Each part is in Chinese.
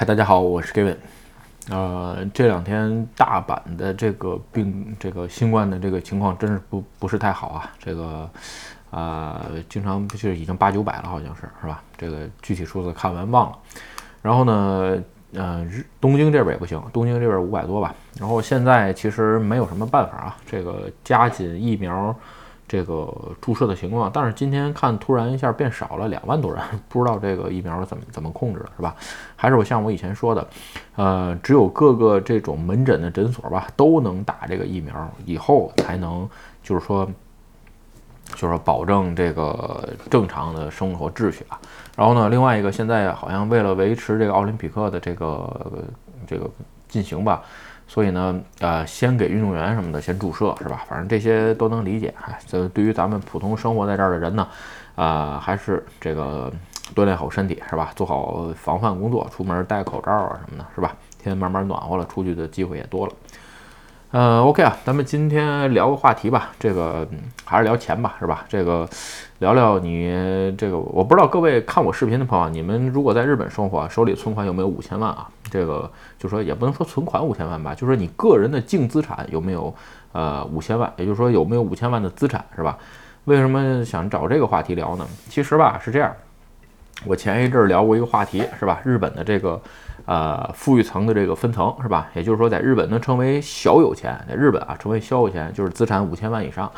嗨，大家好，我是 Gavin。呃，这两天大阪的这个病，这个新冠的这个情况真是不不是太好啊。这个啊，经常就是已经八九百了，好像是是吧？这个具体数字看完忘了。然后呢，呃，东京这边也不行，东京这边五百多吧。然后现在其实没有什么办法啊，这个加紧疫苗。这个注射的情况，但是今天看突然一下变少了两万多人，不知道这个疫苗怎么怎么控制的，是吧？还是我像我以前说的，呃，只有各个这种门诊的诊所吧，都能打这个疫苗，以后才能就是说，就是保证这个正常的生活秩序啊。然后呢，另外一个现在好像为了维持这个奥林匹克的这个这个进行吧。所以呢，呃，先给运动员什么的先注射是吧？反正这些都能理解。哎，这对于咱们普通生活在这儿的人呢，啊，还是这个锻炼好身体是吧？做好防范工作，出门戴口罩啊什么的，是吧？天慢慢暖和了，出去的机会也多了。呃，OK 啊，咱们今天聊个话题吧，这个还是聊钱吧，是吧？这个聊聊你这个，我不知道各位看我视频的朋友，你们如果在日本生活，手里存款有没有五千万啊？这个就说也不能说存款五千万吧，就说你个人的净资产有没有呃五千万，也就是说有没有五千万的资产，是吧？为什么想找这个话题聊呢？其实吧是这样，我前一阵聊过一个话题，是吧？日本的这个。呃，富裕层的这个分层是吧？也就是说，在日本能成为小有钱，在日本啊，成为小有钱就是资产五千万以上。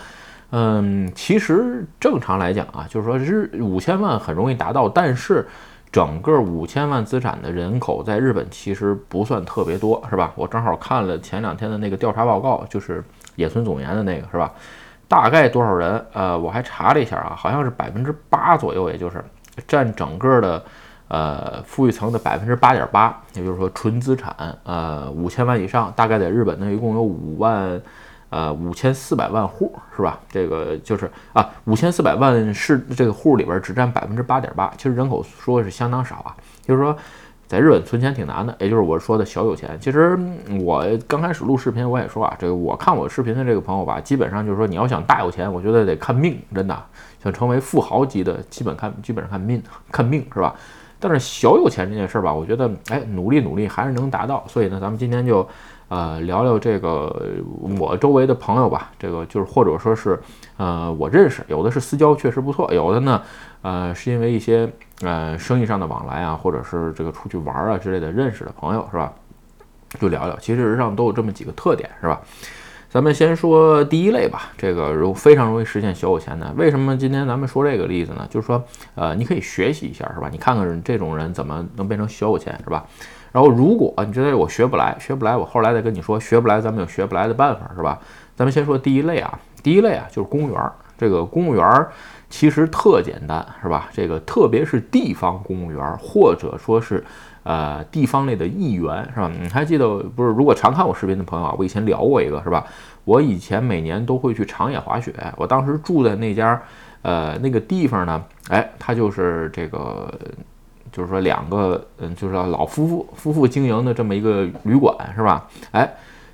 嗯，其实正常来讲啊，就是说日五千万很容易达到，但是整个五千万资产的人口在日本其实不算特别多，是吧？我正好看了前两天的那个调查报告，就是野村总研的那个，是吧？大概多少人？呃，我还查了一下啊，好像是百分之八左右，也就是占整个的。呃，富裕层的百分之八点八，也就是说纯资产，呃，五千万以上，大概在日本呢，一共有五万，呃，五千四百万户，是吧？这个就是啊，五千四百万是这个户里边只占百分之八点八，其实人口说是相当少啊。就是说，在日本存钱挺难的，也就是我说的小有钱。其实我刚开始录视频，我也说啊，这个我看我视频的这个朋友吧，基本上就是说你要想大有钱，我觉得得看命，真的想成为富豪级的，基本看基本上看命，看命是吧？但是小有钱这件事儿吧，我觉得，哎，努力努力还是能达到。所以呢，咱们今天就，呃，聊聊这个我周围的朋友吧。这个就是或者说是，呃，我认识有的是私交确实不错，有的呢，呃，是因为一些呃生意上的往来啊，或者是这个出去玩啊之类的认识的朋友，是吧？就聊聊，其实上都有这么几个特点，是吧？咱们先说第一类吧，这个容非常容易实现小有钱的。为什么今天咱们说这个例子呢？就是说，呃，你可以学习一下，是吧？你看看这种人怎么能变成小有钱，是吧？然后，如果你觉得我学不来，学不来，我后来再跟你说学不来，咱们有学不来的办法，是吧？咱们先说第一类啊，第一类啊就是公务员。这个公务员其实特简单，是吧？这个特别是地方公务员，或者说是。呃，地方类的议员是吧？你还记得不是？如果常看我视频的朋友啊，我以前聊过一个，是吧？我以前每年都会去长野滑雪，我当时住在那家，呃，那个地方呢，哎，它就是这个，就是说两个，嗯，就是老夫妇夫妇经营的这么一个旅馆，是吧？哎。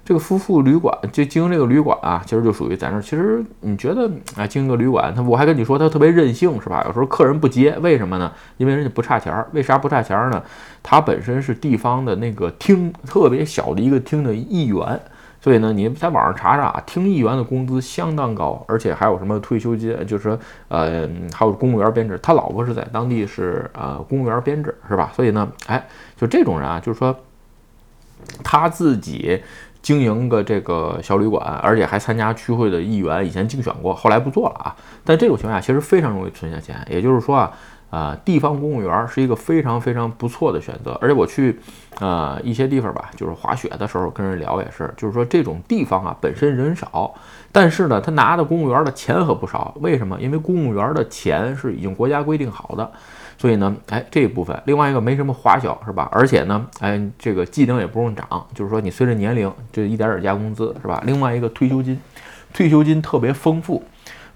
这个夫妇旅馆就经营这个旅馆啊，其实就属于在那儿。其实你觉得啊，经营个旅馆，他我还跟你说他特别任性是吧？有时候客人不接，为什么呢？因为人家不差钱儿。为啥不差钱儿呢？他本身是地方的那个厅特别小的一个厅的一员，所以呢，你在网上查查，啊，听议员的工资相当高，而且还有什么退休金，就是说呃，还有公务员编制。他老婆是在当地是呃公务员编制是吧？所以呢，哎，就这种人啊，就是说他自己。经营个这个小旅馆，而且还参加区会的议员，以前竞选过，后来不做了啊。但这种情况下其实非常容易存下钱，也就是说啊，啊，地方公务员是一个非常非常不错的选择。而且我去，呃，一些地方吧，就是滑雪的时候跟人聊也是，就是说这种地方啊本身人少，但是呢他拿的公务员的钱可不少。为什么？因为公务员的钱是已经国家规定好的。所以呢，哎，这一部分，另外一个没什么花销，是吧？而且呢，哎，这个技能也不用涨，就是说你随着年龄，就一点点加工资，是吧？另外一个退休金，退休金特别丰富。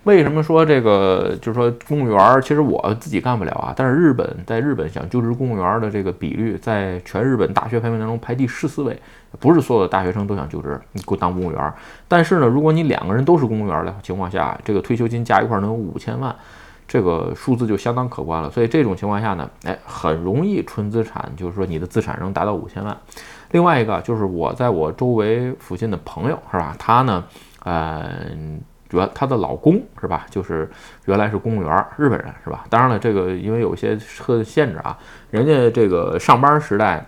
为什么说这个？就是说公务员儿，其实我自己干不了啊。但是日本在日本想就职公务员的这个比率，在全日本大学排名当中排第十四位，不是所有的大学生都想就职，你给我当公务员。但是呢，如果你两个人都是公务员的情况下，这个退休金加一块能有五千万。这个数字就相当可观了。所以这种情况下呢，哎，很容易纯资产，就是说你的资产能达到五千万。另外一个就是我在我周围附近的朋友是吧？他呢，呃，主要他的老公是吧？就是原来是公务员，日本人是吧？当然了，这个因为有些特限制啊，人家这个上班时代。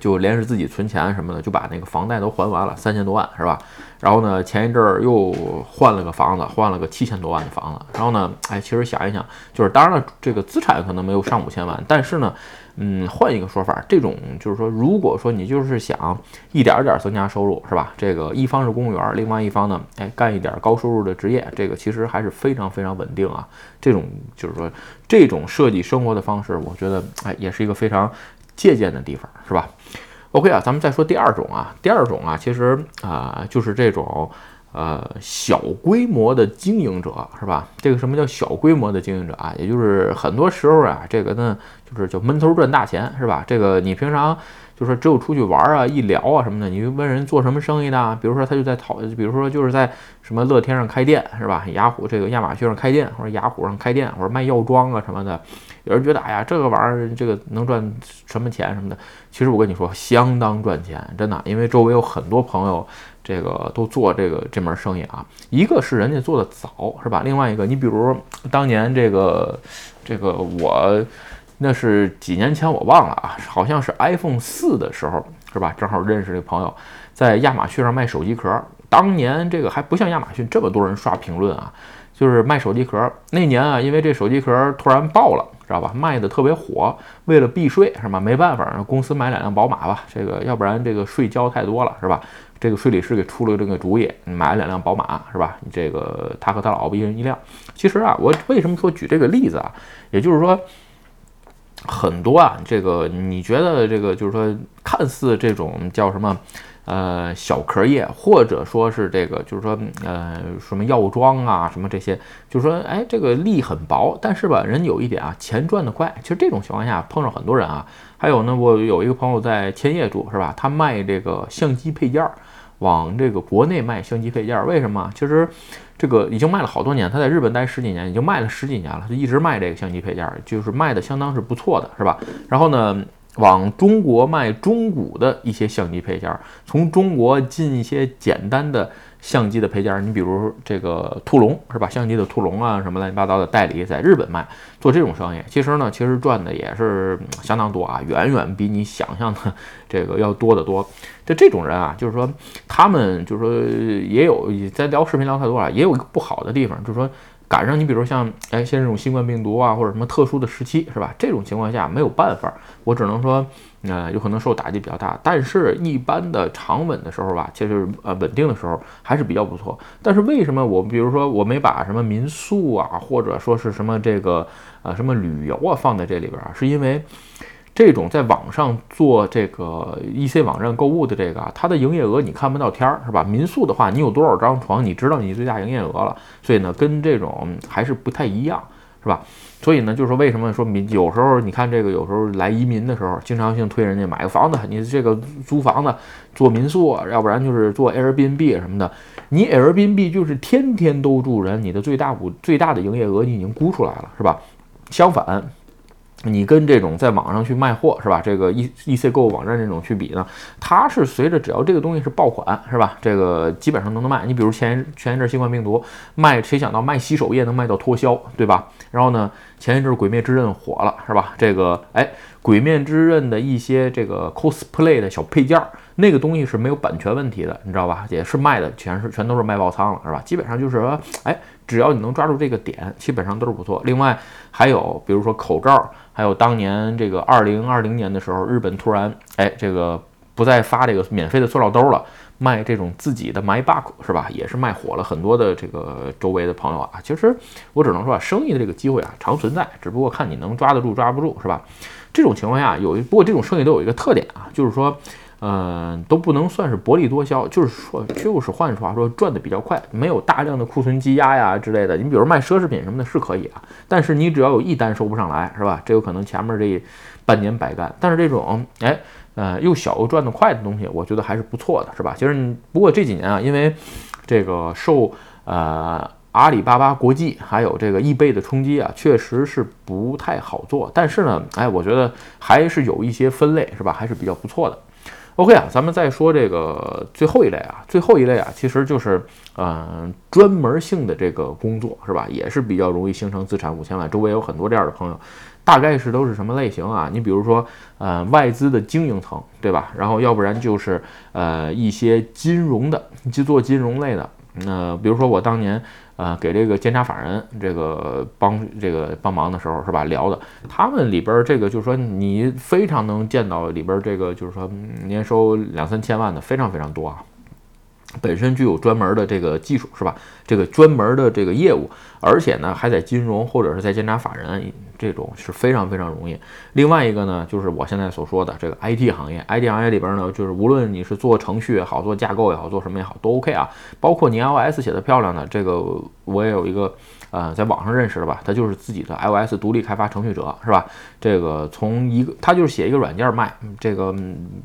就连着自己存钱什么的，就把那个房贷都还完了，三千多万是吧？然后呢，前一阵儿又换了个房子，换了个七千多万的房子。然后呢，哎，其实想一想，就是当然了，这个资产可能没有上五千万，但是呢，嗯，换一个说法，这种就是说，如果说你就是想一点点增加收入，是吧？这个一方是公务员，另外一方呢，哎，干一点高收入的职业，这个其实还是非常非常稳定啊。这种就是说，这种设计生活的方式，我觉得哎，也是一个非常。借鉴的地方是吧？OK 啊，咱们再说第二种啊，第二种啊，其实啊，就是这种呃小规模的经营者是吧？这个什么叫小规模的经营者啊？也就是很多时候啊，这个呢就是叫闷头赚大钱是吧？这个你平常。就说只有出去玩啊，一聊啊什么的，你问人做什么生意的，比如说他就在讨，比如说就是在什么乐天上开店是吧？雅虎这个亚马逊上开店，或者雅虎上开店，或者卖药妆啊什么的。有人觉得，哎呀，这个玩意儿这个能赚什么钱什么的？其实我跟你说，相当赚钱，真的，因为周围有很多朋友，这个都做这个这门生意啊。一个是人家做的早是吧？另外一个，你比如当年这个这个我。那是几年前我忘了啊，好像是 iPhone 四的时候，是吧？正好认识这个朋友，在亚马逊上卖手机壳。当年这个还不像亚马逊这么多人刷评论啊，就是卖手机壳。那年啊，因为这手机壳突然爆了，知道吧？卖的特别火。为了避税是吧？没办法，公司买两辆宝马吧，这个要不然这个税交太多了是吧？这个税理师给出了这个主意，买了两辆宝马是吧？这个他和他老婆一人一辆。其实啊，我为什么说举这个例子啊？也就是说。很多啊，这个你觉得这个就是说，看似这种叫什么，呃，小壳业，或者说是这个就是说，呃，什么药妆啊，什么这些，就是说，哎，这个利很薄，但是吧，人有一点啊，钱赚得快。其实这种情况下碰上很多人啊。还有呢，我有一个朋友在千叶住，是吧？他卖这个相机配件儿，往这个国内卖相机配件，为什么？其实。这个已经卖了好多年，他在日本待十几年，已经卖了十几年了，就一直卖这个相机配件，就是卖的相当是不错的，是吧？然后呢，往中国卖中古的一些相机配件，从中国进一些简单的。相机的配件，你比如这个兔笼是吧？相机的兔笼啊，什么乱七八糟的代理，在日本卖，做这种生意，其实呢，其实赚的也是相当多啊，远远比你想象的这个要多得多。就这种人啊，就是说他们就是说也有在聊视频聊太多了，也有一个不好的地方，就是说赶上你比如像哎，像这种新冠病毒啊，或者什么特殊的时期是吧？这种情况下没有办法，我只能说。呃，有可能受打击比较大，但是一般的长稳的时候吧，其实呃稳定的时候还是比较不错。但是为什么我比如说我没把什么民宿啊，或者说是什么这个呃什么旅游啊放在这里边啊？是因为这种在网上做这个 EC 网站购物的这个，它的营业额你看不到天儿是吧？民宿的话，你有多少张床，你知道你最大营业额了，所以呢，跟这种还是不太一样。是吧？所以呢，就是说，为什么说民有时候你看这个，有时候来移民的时候，经常性推人家买个房子，你这个租房子做民宿，要不然就是做 Airbnb 什么的。你 Airbnb 就是天天都住人，你的最大股最大的营业额你已经估出来了，是吧？相反。你跟这种在网上去卖货是吧？这个 E E C 购物网站这种去比呢，它是随着只要这个东西是爆款是吧？这个基本上都能卖。你比如前前一阵新冠病毒卖，谁想到卖洗手液能卖到脱销，对吧？然后呢，前一阵鬼灭之刃火了是吧？这个哎，鬼面之刃的一些这个 cosplay 的小配件儿，那个东西是没有版权问题的，你知道吧？也是卖的全是全都是卖爆仓了是吧？基本上就是说，哎，只要你能抓住这个点，基本上都是不错。另外还有比如说口罩。还有当年这个二零二零年的时候，日本突然哎，这个不再发这个免费的塑料兜了，卖这种自己的 My b u c k 是吧？也是卖火了很多的这个周围的朋友啊。其实我只能说啊，生意的这个机会啊常存在，只不过看你能抓得住抓不住是吧？这种情况下有一不过这种生意都有一个特点啊，就是说。嗯，都不能算是薄利多销，就是说，就是换句话说，赚的比较快，没有大量的库存积压呀之类的。你比如卖奢侈品什么的，是可以啊，但是你只要有一单收不上来，是吧？这有可能前面这半年白干。但是这种，哎，呃，又小又赚得快的东西，我觉得还是不错的，是吧？其实，不过这几年啊，因为这个受呃阿里巴巴国际还有这个易贝的冲击啊，确实是不太好做。但是呢，哎，我觉得还是有一些分类是吧，还是比较不错的。OK 啊，咱们再说这个最后一类啊，最后一类啊，其实就是嗯专门性的这个工作是吧，也是比较容易形成资产五千万。周围有很多这样的朋友，大概是都是什么类型啊？你比如说呃外资的经营层对吧？然后要不然就是呃一些金融的，去做金融类的。那比如说我当年。呃，给这个监察法人这个帮这个帮忙的时候，是吧？聊的他们里边这个就是说，你非常能见到里边这个就是说年收两三千万的非常非常多啊。本身具有专门的这个技术是吧？这个专门的这个业务，而且呢还在金融或者是在监察法人这种是非常非常容易。另外一个呢，就是我现在所说的这个 IT 行业，IT 行业里边呢，就是无论你是做程序也好，做架构也好，做什么也好，都 OK 啊。包括你 iOS 写的漂亮的，这个我也有一个。呃，在网上认识的吧，他就是自己的 iOS 独立开发程序者，是吧？这个从一个他就是写一个软件卖，这个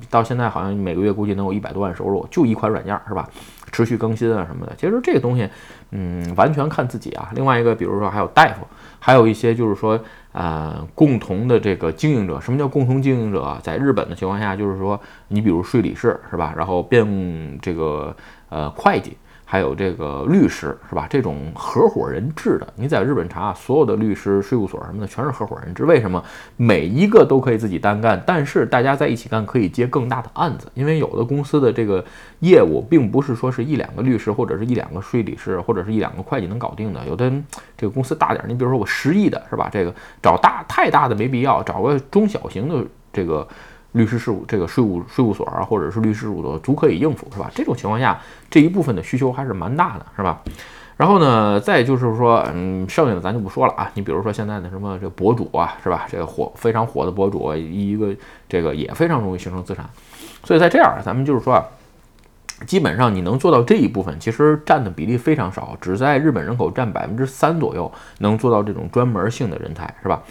到现在好像每个月估计能有一百多万收入，就一款软件，是吧？持续更新啊什么的。其实这个东西，嗯，完全看自己啊。另外一个，比如说还有大夫，还有一些就是说，呃，共同的这个经营者。什么叫共同经营者？在日本的情况下，就是说，你比如税理士，是吧？然后变这个呃会计。还有这个律师是吧？这种合伙人制的，你在日本查，所有的律师事务所什么的全是合伙人制。为什么？每一个都可以自己单干，但是大家在一起干可以接更大的案子。因为有的公司的这个业务并不是说是一两个律师或者是一两个税理师或者是一两个会计能搞定的。有的这个公司大点，你比如说我十亿的是吧？这个找大太大的没必要，找个中小型的这个。律师事务这个税务税务所啊，或者是律师事务所，足可以应付，是吧？这种情况下，这一部分的需求还是蛮大的，是吧？然后呢，再就是说，嗯，剩下的咱就不说了啊。你比如说现在的什么这博主啊，是吧？这个火非常火的博主，一个这个也非常容易形成资产。所以在这样，咱们就是说啊，基本上你能做到这一部分，其实占的比例非常少，只在日本人口占百分之三左右，能做到这种专门性的人才，是吧？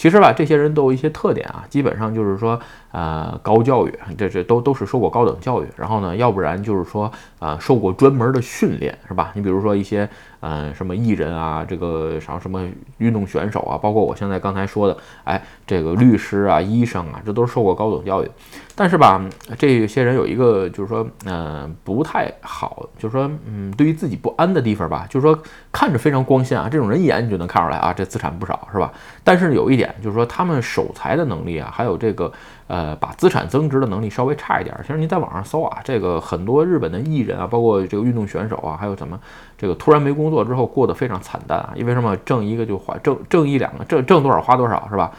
其实吧，这些人都有一些特点啊，基本上就是说，呃，高教育，这这都都是受过高等教育，然后呢，要不然就是说，呃，受过专门的训练，是吧？你比如说一些。嗯，什么艺人啊，这个啥什么运动选手啊，包括我现在刚才说的，哎，这个律师啊、医生啊，这都是受过高等教育。但是吧，这些人有一个就是说，嗯，不太好，就是说，嗯，对于自己不安的地方吧，就是说看着非常光鲜啊，这种人一眼你就能看出来啊，这资产不少，是吧？但是有一点就是说，他们守财的能力啊，还有这个。呃，把资产增值的能力稍微差一点。其实您在网上搜啊，这个很多日本的艺人啊，包括这个运动选手啊，还有什么这个突然没工作之后过得非常惨淡啊。因为什么？挣一个就花，挣挣一两个，挣挣多少花多少，是吧？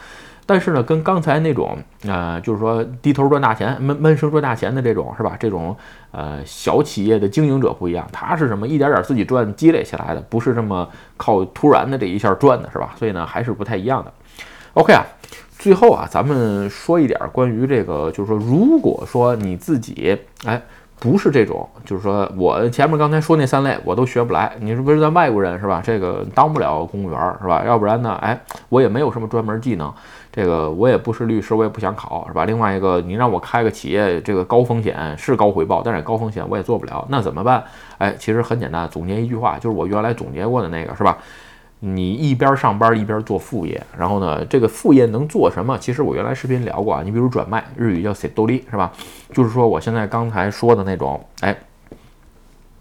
但是呢，跟刚才那种呃，就是说低头赚大钱、闷闷声赚大钱的这种，是吧？这种呃小企业的经营者不一样，他是什么？一点点自己赚积累起来的，不是这么靠突然的这一下赚的，是吧？所以呢，还是不太一样的。OK 啊。最后啊，咱们说一点关于这个，就是说，如果说你自己哎不是这种，就是说我前面刚才说那三类我都学不来，你是不是咱外国人是吧？这个当不了公务员是吧？要不然呢，哎，我也没有什么专门技能，这个我也不是律师，我也不想考是吧？另外一个，你让我开个企业，这个高风险是高回报，但是高风险我也做不了，那怎么办？哎，其实很简单，总结一句话，就是我原来总结过的那个是吧？你一边上班一边做副业，然后呢，这个副业能做什么？其实我原来视频聊过啊，你比如转卖，日语叫 s 多 i 是吧？就是说我现在刚才说的那种，哎，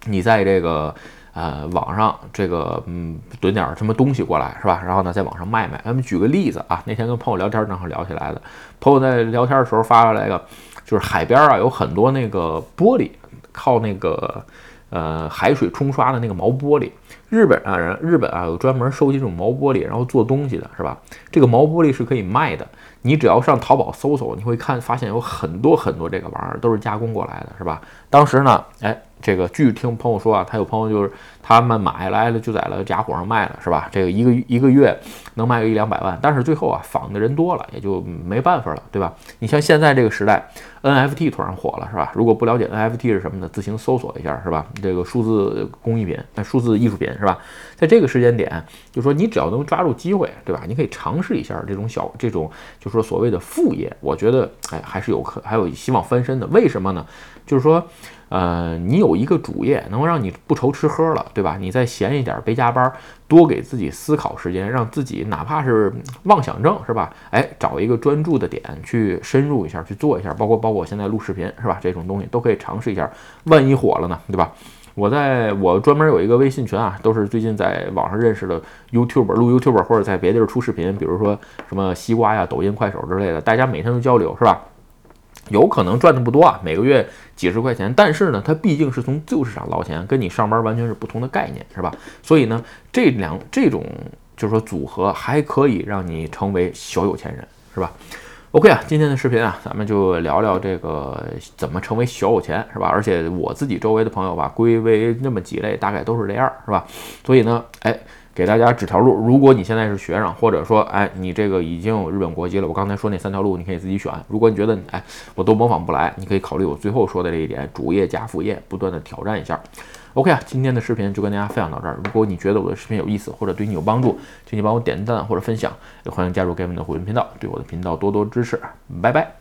你在这个呃网上这个嗯囤点什么东西过来是吧？然后呢，在网上卖卖。咱们举个例子啊，那天跟朋友聊天正好聊起来的，朋友在聊天的时候发过来一个，就是海边啊有很多那个玻璃，靠那个。呃，海水冲刷的那个毛玻璃，日本啊人，日本啊有专门收集这种毛玻璃，然后做东西的，是吧？这个毛玻璃是可以卖的，你只要上淘宝搜搜，你会看发现有很多很多这个玩意儿都是加工过来的，是吧？当时呢，哎。这个据听朋友说啊，他有朋友就是他们买来了就在了假货上卖了，是吧？这个一个一个月能卖个一两百万，但是最后啊仿的人多了，也就没办法了，对吧？你像现在这个时代，NFT 突然火了，是吧？如果不了解 NFT 是什么的，自行搜索一下，是吧？这个数字工艺品、数字艺术。是吧？在这个时间点，就说你只要能抓住机会，对吧？你可以尝试一下这种小这种，就说所谓的副业，我觉得哎还是有可还有希望翻身的。为什么呢？就是说。呃，你有一个主业，能够让你不愁吃喝了，对吧？你再闲一点，别加班，多给自己思考时间，让自己哪怕是妄想症，是吧？哎，找一个专注的点去深入一下，去做一下，包括包括我现在录视频，是吧？这种东西都可以尝试一下，万一火了呢，对吧？我在我专门有一个微信群啊，都是最近在网上认识的 YouTube 录 YouTube 或者在别地儿出视频，比如说什么西瓜呀、抖音、快手之类的，大家每天都交流，是吧？有可能赚的不多啊，每个月几十块钱，但是呢，它毕竟是从自由市场捞钱，跟你上班完全是不同的概念，是吧？所以呢，这两这种就是说组合还可以让你成为小有钱人，是吧？OK 啊，今天的视频啊，咱们就聊聊这个怎么成为小有钱，是吧？而且我自己周围的朋友吧，归为那么几类，大概都是这样，是吧？所以呢，哎。给大家指条路，如果你现在是学生，或者说，哎，你这个已经有日本国籍了，我刚才说那三条路，你可以自己选。如果你觉得，哎，我都模仿不来，你可以考虑我最后说的这一点，主业加副业，不断的挑战一下。OK 啊，今天的视频就跟大家分享到这儿。如果你觉得我的视频有意思，或者对你有帮助，请你帮我点赞或者分享，也欢迎加入 Gaven 的会员频道，对我的频道多多支持。拜拜。